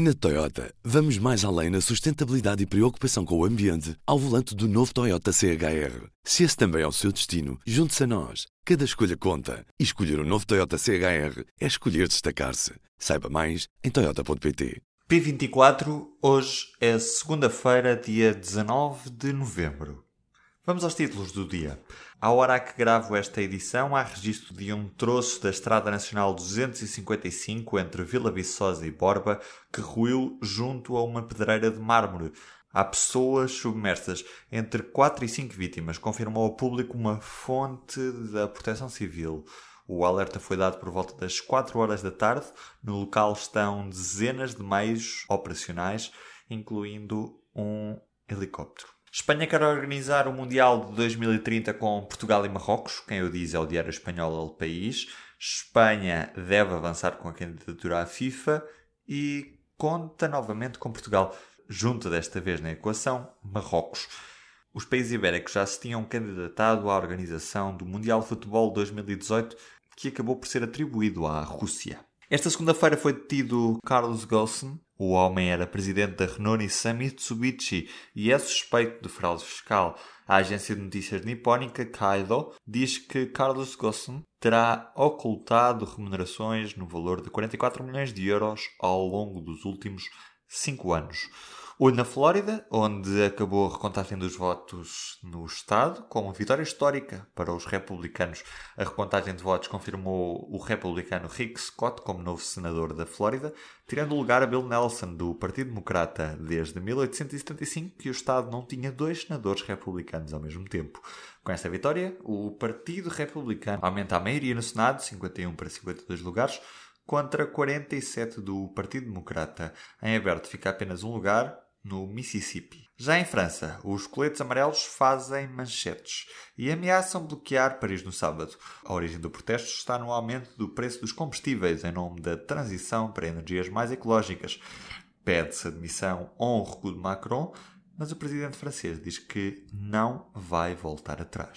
Na Toyota, vamos mais além na sustentabilidade e preocupação com o ambiente ao volante do novo Toyota CHR. Se esse também é o seu destino, junte-se a nós. Cada escolha conta. E escolher o um novo Toyota CHR é escolher destacar-se. Saiba mais em Toyota.pt. P24, hoje é segunda-feira, dia 19 de novembro. Vamos aos títulos do dia. À hora que gravo esta edição, há registro de um troço da Estrada Nacional 255 entre Vila Viçosa e Borba que ruiu junto a uma pedreira de mármore. Há pessoas submersas, entre 4 e 5 vítimas, confirmou ao público uma fonte da Proteção Civil. O alerta foi dado por volta das 4 horas da tarde. No local estão dezenas de meios operacionais, incluindo um helicóptero. Espanha quer organizar o Mundial de 2030 com Portugal e Marrocos. Quem o diz é o Diário Espanhol El País. Espanha deve avançar com a candidatura à FIFA e conta novamente com Portugal. Junta desta vez na equação Marrocos. Os países ibéricos já se tinham candidatado à organização do Mundial de Futebol 2018, que acabou por ser atribuído à Rússia. Esta segunda-feira foi detido Carlos Ghosn. O homem era presidente da Renault Nissan Mitsubishi e é suspeito de fraude fiscal. A agência de notícias nipónica Kaido diz que Carlos Ghosn terá ocultado remunerações no valor de 44 milhões de euros ao longo dos últimos cinco anos. Olho na Flórida, onde acabou a recontagem dos votos no Estado, com uma vitória histórica para os republicanos. A recontagem de votos confirmou o republicano Rick Scott como novo senador da Flórida, tirando lugar a Bill Nelson, do Partido Democrata, desde 1875 que o Estado não tinha dois senadores republicanos ao mesmo tempo. Com esta vitória, o Partido Republicano aumenta a maioria no Senado, 51 para 52 lugares, contra 47 do Partido Democrata. Em aberto fica apenas um lugar, no Mississippi. Já em França, os coletes amarelos fazem manchetes e ameaçam bloquear Paris no sábado. A origem do protesto está no aumento do preço dos combustíveis em nome da transição para energias mais ecológicas. Pede-se admissão ao recuo de Macron, mas o presidente francês diz que não vai voltar atrás.